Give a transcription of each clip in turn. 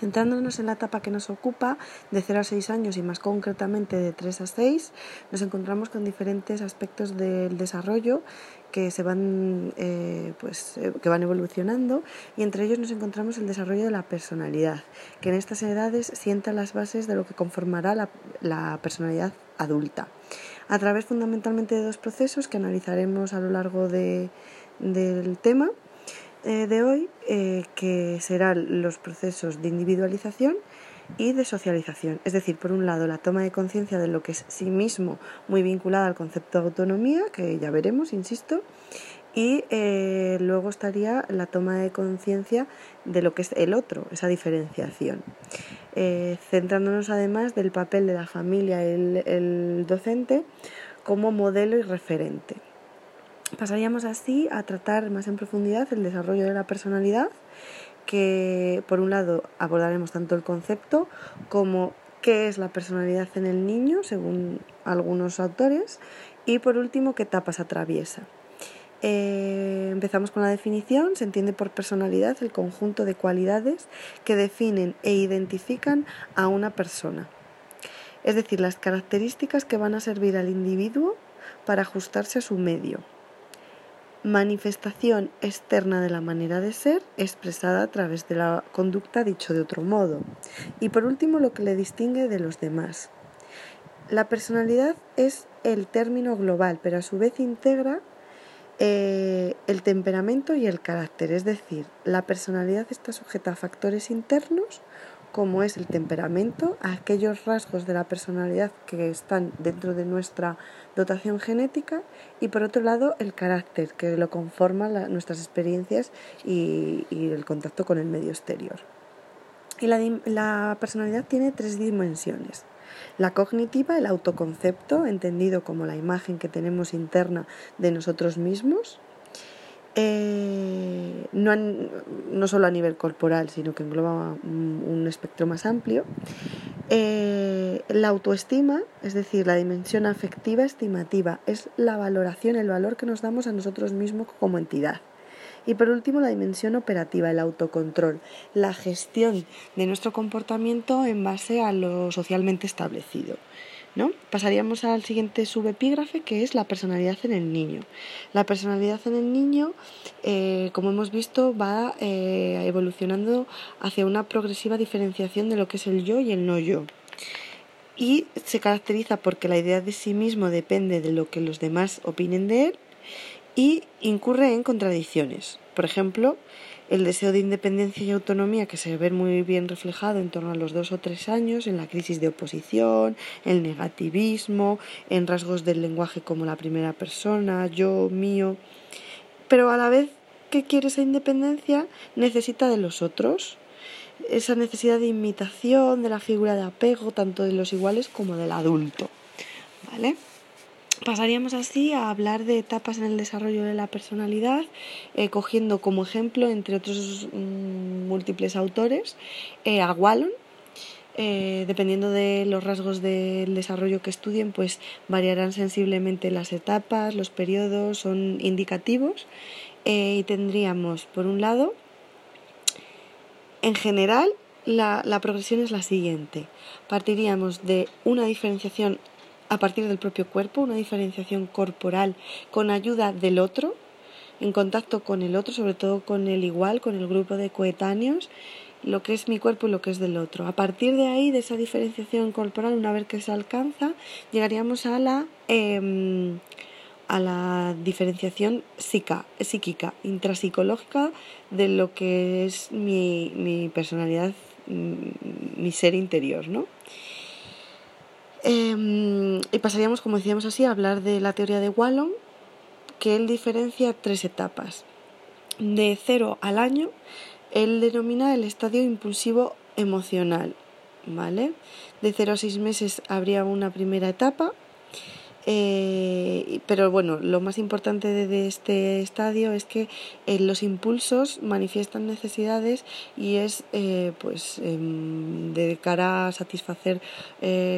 Centrándonos en la etapa que nos ocupa, de 0 a 6 años y más concretamente de 3 a 6, nos encontramos con diferentes aspectos del desarrollo que se van eh, pues eh, que van evolucionando y entre ellos nos encontramos el desarrollo de la personalidad que en estas edades sienta las bases de lo que conformará la, personalidad adulta. A través fundamentalmente de dos procesos que analizaremos a lo largo de, del tema eh, de hoy, eh, que serán los procesos de individualización y de socialización. Es decir, por un lado, la toma de conciencia de lo que es sí mismo, muy vinculada al concepto de autonomía, que ya veremos, insisto, y eh, luego estaría la toma de conciencia de lo que es el otro, esa diferenciación. centrándonos además del papel de la familia y el docente como modelo y referente. Pasaríamos así a tratar más en profundidad el desarrollo de la personalidad, que por un lado abordaremos tanto el concepto como qué es la personalidad en el niño, según algunos autores, y por último qué etapas atraviesa. Eh, empezamos con la definición. Se entiende por personalidad el conjunto de cualidades que definen e identifican a una persona. Es decir, las características que van a servir al individuo para ajustarse a su medio manifestación externa de la manera de ser expresada a través de la conducta dicho de otro modo. Y por último, lo que le distingue de los demás. La personalidad es el término global, pero a su vez integra eh, el temperamento y el carácter, es decir, la personalidad está sujeta a factores internos como es el temperamento, aquellos rasgos de la personalidad que están dentro de nuestra dotación genética y por otro lado el carácter que lo conforma nuestras experiencias y, el contacto con el medio exterior. Y la personalidad tiene tres dimensiones. La cognitiva, el autoconcepto, entendido como la imagen que tenemos interna de nosotros mismos, eh, no, no, solo a nivel corporal, sino que engloba un, espectro más amplio. Eh, la autoestima, es decir, la dimensión afectiva estimativa, es la valoración, el valor que nos damos a nosotros mismos como entidad. Y por último, la dimensión operativa, el autocontrol, la gestión de nuestro comportamiento en base a lo socialmente establecido. ¿No? Pasaríamos al siguiente subepígrafe que es la personalidad en el niño. La personalidad en el niño, eh, como hemos visto, va eh, evolucionando hacia una progresiva diferenciación de lo que es el yo y el no yo. Y se caracteriza porque la idea de sí mismo depende de lo que los demás opinen de él y incurre en contradicciones. Por ejemplo, el deseo de independencia y autonomía que se ve muy bien reflejado en torno a los dos o tres años en la crisis de oposición, el negativismo, en rasgos del lenguaje como la primera persona, yo, mío, pero a la vez que quiere esa independencia necesita de los otros, esa necesidad de imitación, de la figura de apego, tanto de los iguales como del adulto. ¿Vale? Pasaríamos así a hablar de etapas en el desarrollo de la personalidad, eh, cogiendo como ejemplo, entre otros mm, múltiples autores, eh, a Wallon. Eh, dependiendo de los rasgos del desarrollo que estudien, pues variarán sensiblemente las etapas, los periodos, son indicativos. y tendríamos, por un lado, en general, la, la, progresión es la siguiente. Partiríamos de una diferenciación a partir del propio cuerpo, una diferenciación corporal con ayuda del otro, en contacto con el otro, sobre todo con el igual, con el grupo de coetáneos, lo que es mi cuerpo y lo que es del otro. A partir de ahí, de esa diferenciación corporal, una vez que se alcanza, llegaríamos a la, em, a la diferenciación psíquica, intrapsicológica de lo que es mi, mi personalidad, mm, mi ser interior, ¿no? Em, y pasaríamos, como decíamos así, a hablar de la teoría de Wallon, que él diferencia tres etapas. De cero al año, él denomina el estadio impulsivo emocional. ¿Vale? De cero a seis meses habría una primera etapa, eh, pero bueno, lo más importante de, este estadio es que eh, los impulsos manifiestan necesidades y es eh, pues em, de cara a satisfacer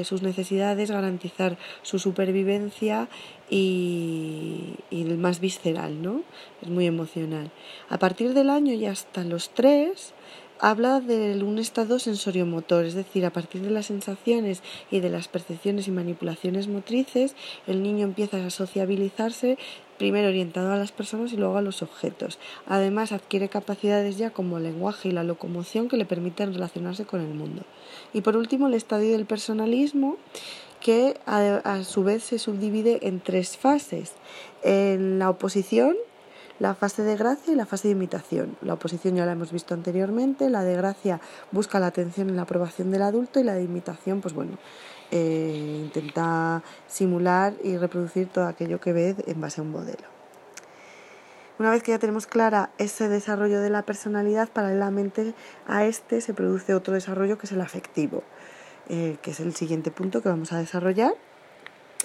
sus necesidades, garantizar su supervivencia y, y el más visceral, ¿no? Es muy emocional. A partir del año y hasta los tres habla de un estado sensoriomotor, es decir, a partir de las sensaciones y de las percepciones y manipulaciones motrices, el niño empieza a sociabilizarse primero orientado a las personas y luego a los objetos. Además, adquiere capacidades ya como el lenguaje y la locomoción que le permiten relacionarse con el mundo. Y por último, el estadio del personalismo, que a, su vez se subdivide en tres fases. En la oposición, la fase de gracia y la fase de imitación. La oposición ya la hemos visto anteriormente, la de gracia busca la atención y la aprobación del adulto y la de imitación, pues bueno, eh, intenta simular y reproducir todo aquello que ve en base a un modelo. Una vez que ya tenemos clara ese desarrollo de la personalidad, paralelamente a este se produce otro desarrollo que es el afectivo, eh, que es el siguiente punto que vamos a desarrollar.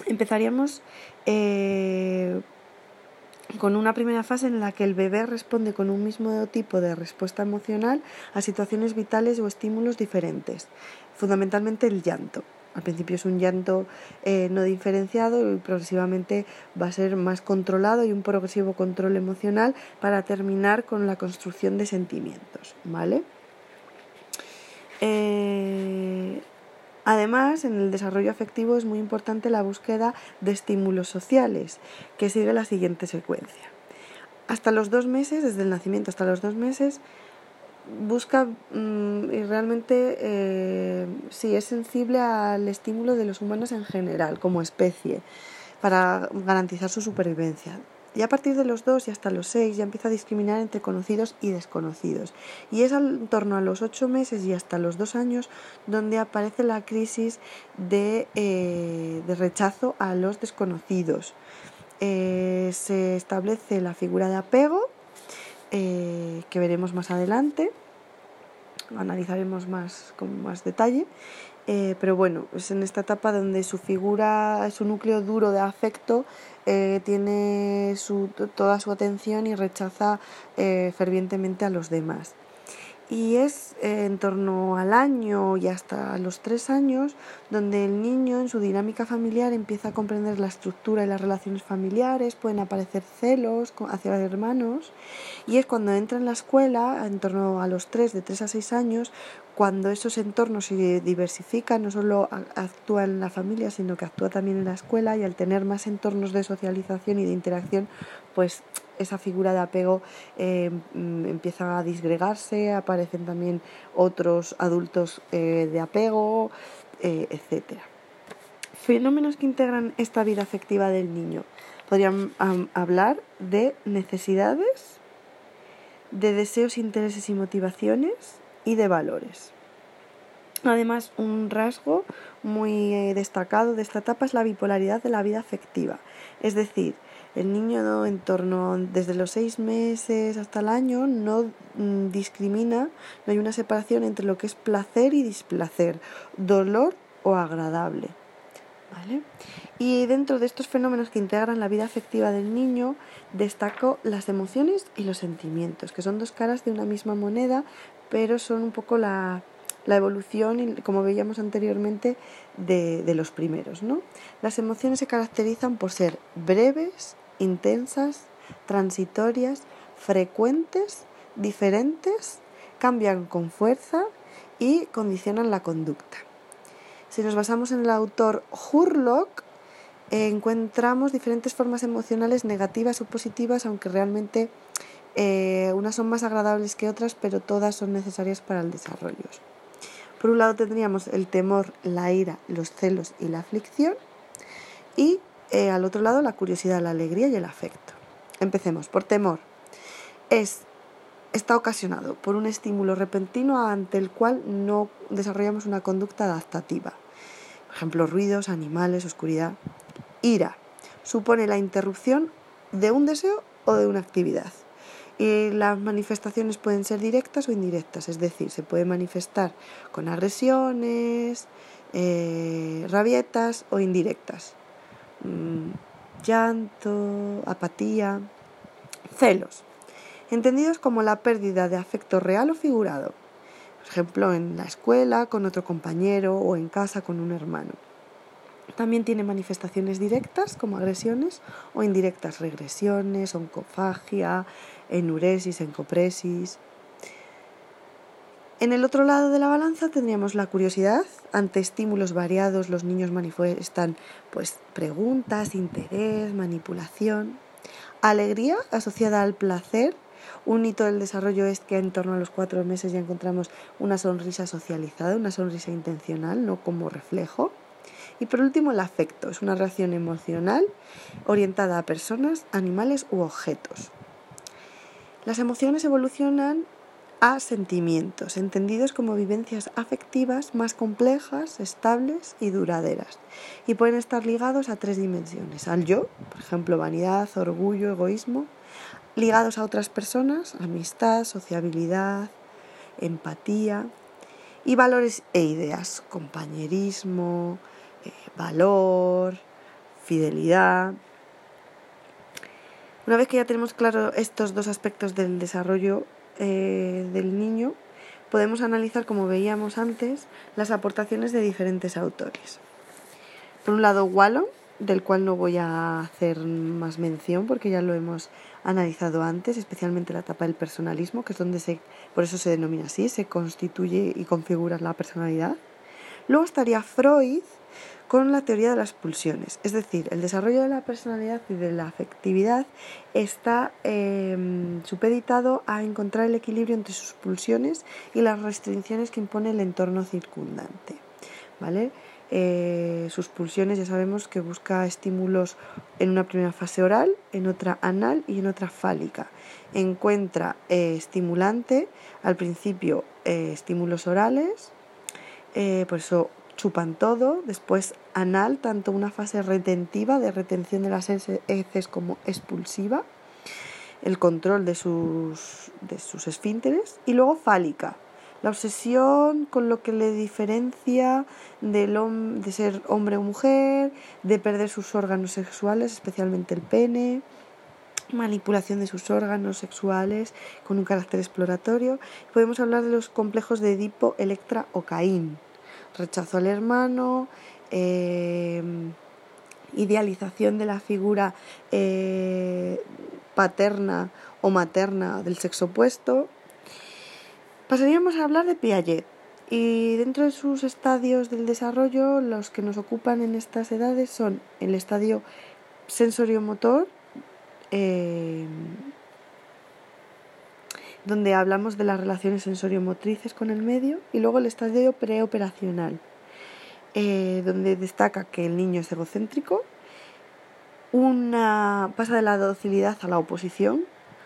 Empezaríamos eh, con una primera fase en la que el bebé responde con un mismo tipo de respuesta emocional a situaciones vitales o estímulos diferentes, fundamentalmente el llanto. Al principio es un llanto eh, no diferenciado y progresivamente va a ser más controlado y un progresivo control emocional para terminar con la construcción de sentimientos, ¿vale? Eh, Además, en el desarrollo afectivo es muy importante la búsqueda de estímulos sociales, que sigue la siguiente secuencia. Hasta los dos meses, desde el nacimiento hasta los dos meses, busca mm, y realmente eh, sí es sensible al estímulo de los humanos en general, como especie, para garantizar su supervivencia. Y a partir de los dos y hasta los seis ya empieza a discriminar entre conocidos y desconocidos. Y es en torno a los ocho meses y hasta los dos años donde aparece la crisis de, eh, rechazo a los desconocidos. Eh, se establece la figura de apego, eh, que veremos más adelante, analizaremos más con más detalle. Pero bueno, es en esta etapa donde su figura, su núcleo duro de afecto eh, tiene su, toda su atención y rechaza eh, fervientemente a los demás. Y es eh, en torno al año y hasta los tres años donde el niño en su dinámica familiar empieza a comprender la estructura y las relaciones familiares, pueden aparecer celos hacia los hermanos y es cuando entra en la escuela, en torno a los tres, de tres a seis años, cuando esos entornos se diversifican, no solo actúa en la familia, sino que actúa también en la escuela y al tener más entornos de socialización y de interacción, pues esa figura de apego eh, mm, empieza a disgregarse, aparecen también otros adultos eh, de apego, eh, etc. Fenómenos que integran esta vida afectiva del niño. Podrían hablar de necesidades, de deseos, intereses y motivaciones, y de valores. Además, un rasgo muy eh, destacado de esta etapa es la bipolaridad de la vida afectiva. Es decir, el niño en torno desde los seis meses hasta el año no mm, discrimina, no hay una separación entre lo que es placer y displacer, dolor o agradable. Y dentro de estos fenómenos que integran la vida afectiva del niño, destaco las emociones y los sentimientos, que son dos caras de una misma moneda, pero son un poco la, evolución, como veíamos anteriormente, de, los primeros. ¿no? Las emociones se caracterizan por ser breves, intensas, transitorias, frecuentes, diferentes, cambian con fuerza y condicionan la conducta. Si nos basamos en el autor Hurlock, encontramos diferentes formas emocionales negativas o positivas, aunque realmente eh, unas son más agradables que otras, pero todas son necesarias para el desarrollo. Por un lado tendríamos el temor, la ira, los celos y la aflicción, y eh, al otro lado la curiosidad, la alegría y el afecto. Empecemos por temor. Es está ocasionado por un estímulo repentino ante el cual no desarrollamos una conducta adaptativa. Por ejemplo, ruidos, animales, oscuridad. Ira supone la interrupción de un deseo o de una actividad. Y las manifestaciones pueden ser directas o indirectas, es decir, se puede manifestar con agresiones, eh, rabietas o indirectas. Mm, llanto, apatía, celos, entendidos como la pérdida de afecto real o figurado, por ejemplo, en la escuela, con otro compañero o en casa con un hermano. También tiene manifestaciones directas como agresiones o indirectas regresiones, oncofagia, enuresis, encopresis. En el otro lado de la balanza tendríamos la curiosidad. Ante estímulos variados los niños manifiestan pues preguntas, interés, manipulación. Alegría asociada al placer. Un hito del desarrollo es que en torno a los cuatro meses ya encontramos una sonrisa socializada, una sonrisa intencional, no como reflejo. Y por último, el afecto. Es una reacción emocional orientada a personas, animales u objetos. Las emociones evolucionan a sentimientos, entendidos como vivencias afectivas más complejas, estables y duraderas, y pueden estar ligados a tres dimensiones, al yo, por ejemplo, vanidad, orgullo, egoísmo, ligados a otras personas, amistad, sociabilidad, empatía, y valores e ideas, compañerismo, eh, valor, fidelidad. Una vez que ya tenemos claro estos dos aspectos del desarrollo eh, del niño, podemos analizar, como veíamos antes, las aportaciones de diferentes autores. Por un lado, Wallon, del cual no voy a hacer más mención porque ya lo hemos analizado antes, especialmente la etapa del personalismo, que es donde se, por eso se denomina así, se constituye y configura la personalidad. Luego estaría Freud, con la teoría de las pulsiones. Es decir, el desarrollo de la personalidad y de la afectividad está em, supeditado a encontrar el equilibrio entre sus pulsiones y las restricciones que impone el entorno circundante. ¿Vale? Eh, sus pulsiones ya sabemos que busca estímulos en una primera fase oral, en otra anal y en otra fálica. Encuentra eh, estimulante al principio eh, estímulos orales, por eso chupan todo, después anal, tanto una fase retentiva de retención de las heces como expulsiva, el control de sus, de sus esfínteres, y luego fálica, la obsesión con lo que le diferencia del de ser hombre o mujer, de perder sus órganos sexuales, especialmente el pene, manipulación de sus órganos sexuales con un carácter exploratorio. Podemos hablar de los complejos de Edipo, Electra o Caín rechazo al hermano, eh, idealización de la figura eh, paterna o materna del sexo opuesto. Pasaríamos a hablar de Piaget. Y dentro de sus estadios del desarrollo, los que nos ocupan en estas edades son el estadio sensoriomotor, eh, donde hablamos de las relaciones sensoriomotrices con el medio, y luego el estadio preoperacional, eh, donde destaca que el niño es egocéntrico, una pasa de la docilidad a la oposición,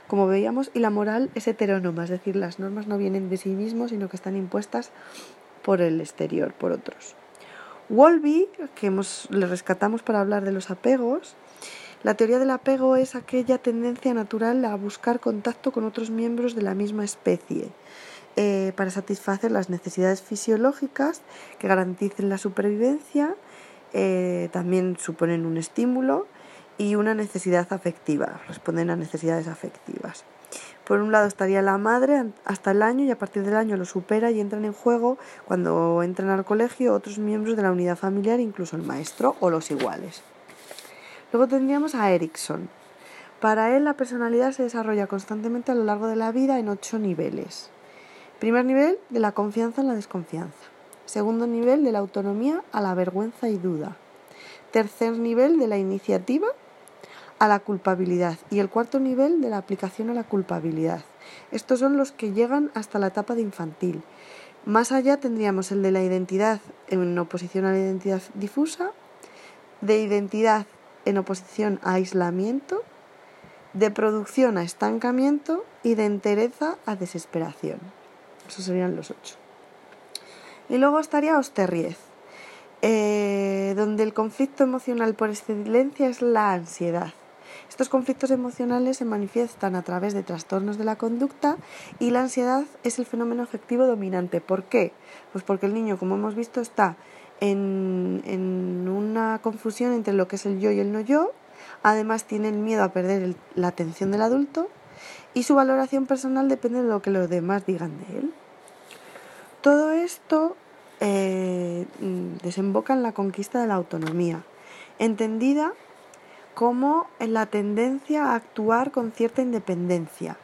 como veíamos, y la moral es heterónoma, es decir, las normas no vienen de sí mismos, sino que están impuestas por el exterior, por otros. Wolby, que hemos, le rescatamos para hablar de los apegos, la teoría del apego es aquella tendencia natural a buscar contacto con otros miembros de la misma especie eh, para satisfacer las necesidades fisiológicas que garanticen la supervivencia, eh, también suponen un estímulo y una necesidad afectiva, responden a necesidades afectivas. Por un lado estaría la madre hasta el año y a partir del año lo supera y entran en juego cuando entran al colegio otros miembros de la unidad familiar, incluso el maestro o los iguales. Luego tendríamos a Erickson. Para él la personalidad se desarrolla constantemente a lo largo de la vida en ocho niveles. Primer nivel, de la confianza en la desconfianza. Segundo nivel, de la autonomía a la vergüenza y duda. Tercer nivel, de la iniciativa a la culpabilidad. Y el cuarto nivel, de la aplicación a la culpabilidad. Estos son los que llegan hasta la etapa de infantil. Más allá tendríamos el de la identidad en oposición a la identidad difusa, de identidad en oposición a aislamiento, de producción a estancamiento y de entereza a desesperación. Esos serían los ocho. Y luego estaría Osterriez, eh, donde el conflicto emocional por excelencia es la ansiedad. Estos conflictos emocionales se manifiestan a través de trastornos de la conducta y la ansiedad es el fenómeno afectivo dominante. ¿Por qué? Pues porque el niño, como hemos visto, está en, una confusión entre lo que es el yo y el no yo. Además tienen miedo a perder la atención del adulto y su valoración personal depende de lo que los demás digan de él. Todo esto eh, desemboca en la conquista de la autonomía, entendida como en la tendencia a actuar con cierta independencia.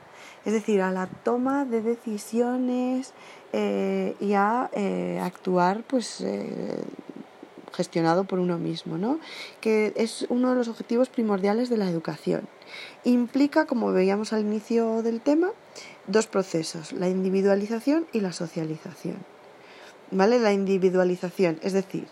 Es decir, a la toma de decisiones eh, y a eh, actuar pues eh, gestionado por uno mismo, ¿no? que es uno de los objetivos primordiales de la educación. Implica, como veíamos al inicio del tema, dos procesos, la individualización y la socialización. ¿Vale? La individualización, es decir,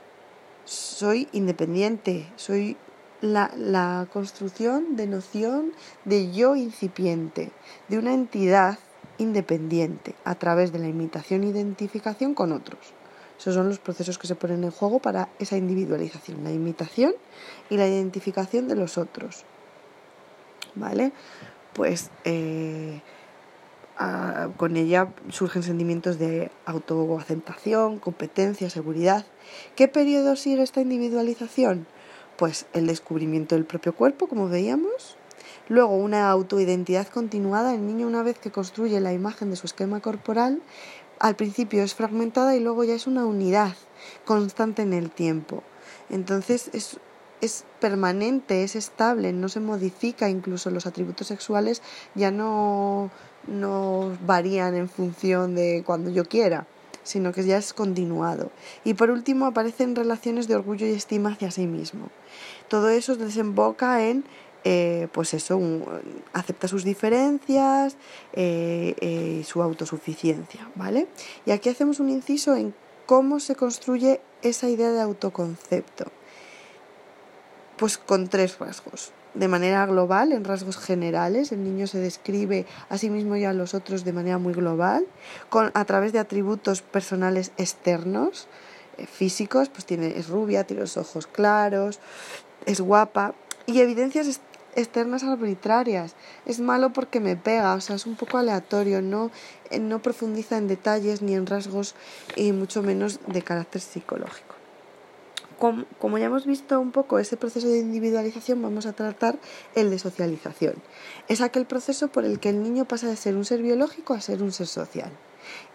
soy independiente, soy la, construcción de noción de yo incipiente, de una entidad independiente a través de la imitación e identificación con otros. Esos son los procesos que se ponen en juego para esa individualización, la imitación y la identificación de los otros. ¿Vale? Pues eh, con ella surgen sentimientos de autoaceptación, competencia, seguridad. ¿Qué periodo sigue esta individualización? Pues el descubrimiento del propio cuerpo, como veíamos, Luego, una autoidentidad continuada. El niño, una vez que construye la imagen de su esquema corporal, al principio es fragmentada y luego ya es una unidad constante en el tiempo. Entonces es, es permanente, es estable, no se modifica, incluso los atributos sexuales ya no, no varían en función de cuando yo quiera sino que ya es continuado. Y por último aparecen relaciones de orgullo y estima hacia sí mismo. Todo eso desemboca en eh, pues eso, acepta sus diferencias eh, eh, su autosuficiencia, ¿vale? Y aquí hacemos un inciso en cómo se construye esa idea de autoconcepto. Pues con tres rasgos. De manera global, en rasgos generales, el niño se describe a sí mismo y a los otros de manera muy global, con, a través de atributos personales externos, físicos, pues tiene, es rubia, tiene los ojos claros, es guapa, y evidencias externas arbitrarias. Es malo porque me pega, o sea, es un poco aleatorio, no, eh, no profundiza en detalles ni en rasgos y mucho menos de carácter psicológico. Como, ya hemos visto un poco ese proceso de individualización, vamos a tratar el de socialización. Es aquel proceso por el que el niño pasa de ser un ser biológico a ser un ser social.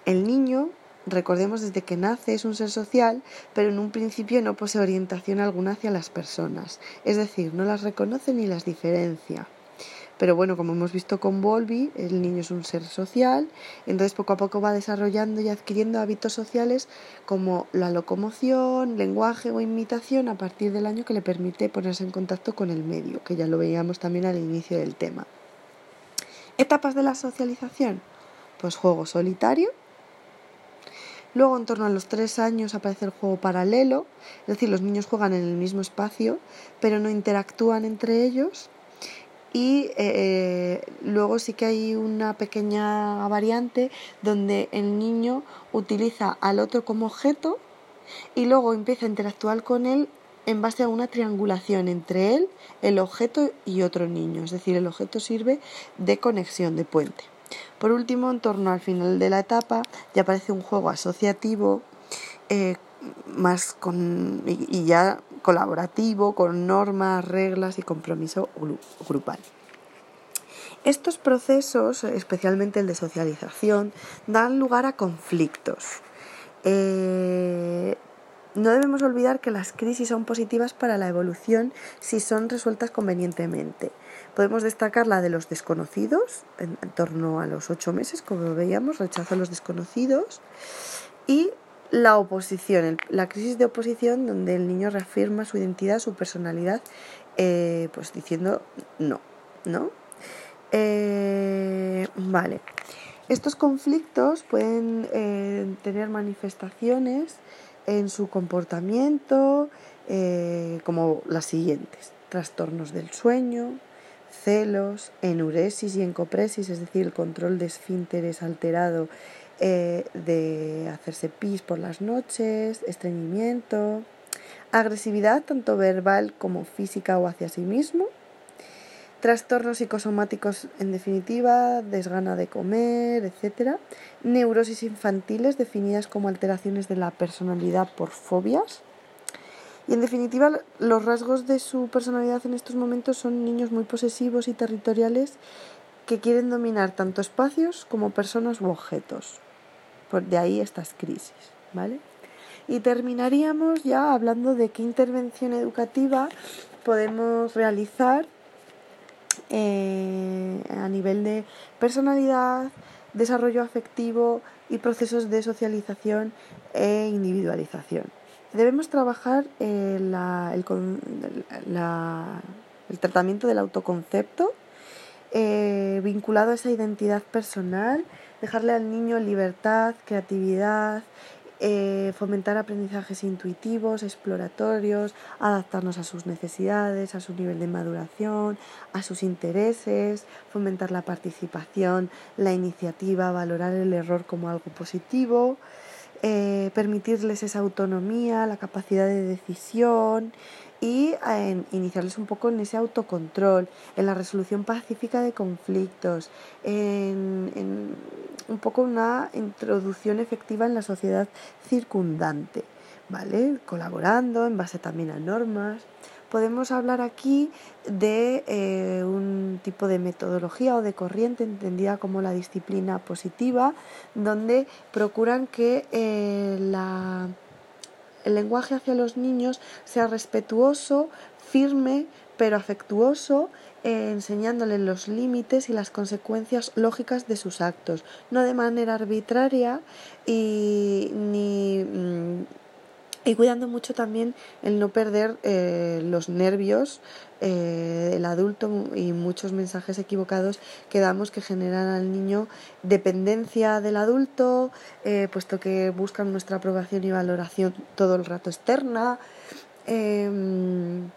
El niño recordemos desde que nace es un ser social, pero en un principio no posee orientación alguna hacia las personas, es decir, no las reconoce ni las diferencia. Pero bueno, como hemos visto con Volvi, el niño es un ser social, entonces poco a poco va desarrollando y adquiriendo hábitos sociales como la locomoción, lenguaje o imitación a partir del año que le permite ponerse en contacto con el medio, que ya lo veíamos también al inicio del tema. Etapas de la socialización. Pues juego solitario, Luego, en torno a los tres años, aparece el juego paralelo, es decir, los niños juegan en el mismo espacio, pero no interactúan entre ellos. Y eh, luego sí que hay una pequeña variante donde el niño utiliza al otro como objeto y luego empieza a interactuar con él en base a una triangulación entre él, el objeto y otro niño. Es decir, el objeto sirve de conexión, de puente. Por último, en torno al final de la etapa, ya aparece un juego asociativo eh, más con, y, ya colaborativo, con normas, reglas y compromiso grupal. Estos procesos, especialmente el de socialización, dan lugar a conflictos. Eh, no debemos olvidar que las crisis son positivas para la evolución si son resueltas convenientemente. Podemos destacar la de los desconocidos, en, torno a los ocho meses, como veíamos, rechazo a los desconocidos, y la oposición, la crisis de oposición, donde el niño reafirma su identidad, su personalidad, eh, pues diciendo no, ¿no? Eh, vale. Estos conflictos pueden eh, tener manifestaciones en su comportamiento como las siguientes. Trastornos del sueño, celos, enuresis y encopresis, es decir, el control de esfínteres alterado eh, de hacerse pis por las noches, estreñimiento, agresividad tanto verbal como física o hacia sí mismo, trastornos psicosomáticos en definitiva, desgana de comer, etc. Neurosis infantiles definidas como alteraciones de la personalidad por fobias, y en definitiva, los rasgos de su personalidad en estos momentos son niños muy posesivos y territoriales que quieren dominar tanto espacios como personas u objetos. De ahí estas crisis, ¿vale? Y terminaríamos ya hablando de qué intervención educativa podemos realizar eh, a nivel de personalidad, desarrollo afectivo y procesos de socialización e individualización. Debemos trabajar el, tratamiento del autoconcepto eh, vinculado a esa identidad personal, dejarle al niño libertad, creatividad, eh, fomentar aprendizajes intuitivos, exploratorios, adaptarnos a sus necesidades, a su nivel de maduración, a sus intereses, fomentar la participación, la iniciativa, valorar el error como algo positivo, eh, permitirles esa autonomía, la capacidad de decisión y en iniciarles un poco en ese autocontrol, en la resolución pacífica de conflictos, en, un poco una introducción efectiva en la sociedad circundante, ¿vale? Colaborando en base también a normas. Podemos hablar aquí de eh, un tipo de metodología o de corriente entendida como la disciplina positiva, donde procuran que eh, la el lenguaje hacia los niños sea respetuoso, firme, pero afectuoso, eh, enseñándoles los límites y las consecuencias lógicas de sus actos, no de manera arbitraria y ni mm, y cuidando mucho también el no perder eh, los nervios eh, del adulto y muchos mensajes equivocados que damos que generan al niño dependencia del adulto, eh, puesto que buscan nuestra aprobación y valoración todo el rato externa. Em,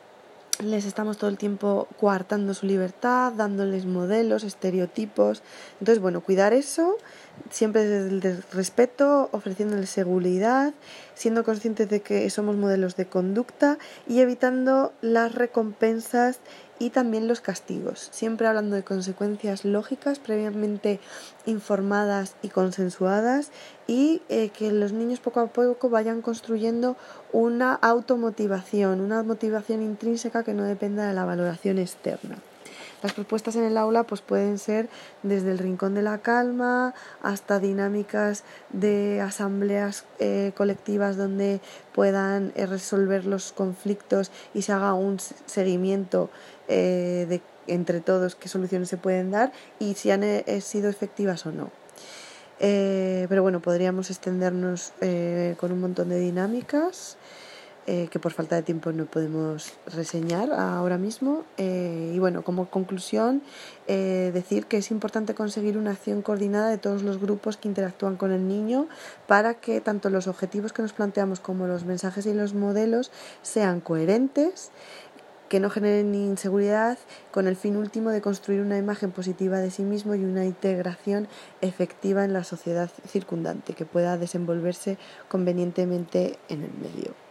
les estamos todo el tiempo coartando su libertad, dándoles modelos, estereotipos. Entonces, bueno, cuidar eso, siempre desde el respeto, ofreciéndoles seguridad, siendo conscientes de que somos modelos de conducta y evitando las recompensas y también los castigos, siempre hablando de consecuencias lógicas previamente informadas y consensuadas y eh, que los niños poco a poco vayan construyendo una automotivación, una motivación intrínseca que no dependa de la valoración externa. Las propuestas en el aula pues pueden ser desde el rincón de la calma hasta dinámicas de asambleas eh, colectivas donde puedan eh, resolver los conflictos y se haga un seguimiento eh, de entre todos qué soluciones se pueden dar y si han sido efectivas o no. pero bueno, podríamos extendernos con un montón de dinámicas. Eh, que por falta de tiempo no podemos reseñar ahora mismo. Eh, y bueno, como conclusión, eh, decir que es importante conseguir una acción coordinada de todos los grupos que interactúan con el niño para que tanto los objetivos que nos planteamos como los mensajes y los modelos sean coherentes que no generen inseguridad con el fin último de construir una imagen positiva de sí mismo y una integración efectiva en la sociedad circundante que pueda desenvolverse convenientemente en el medio.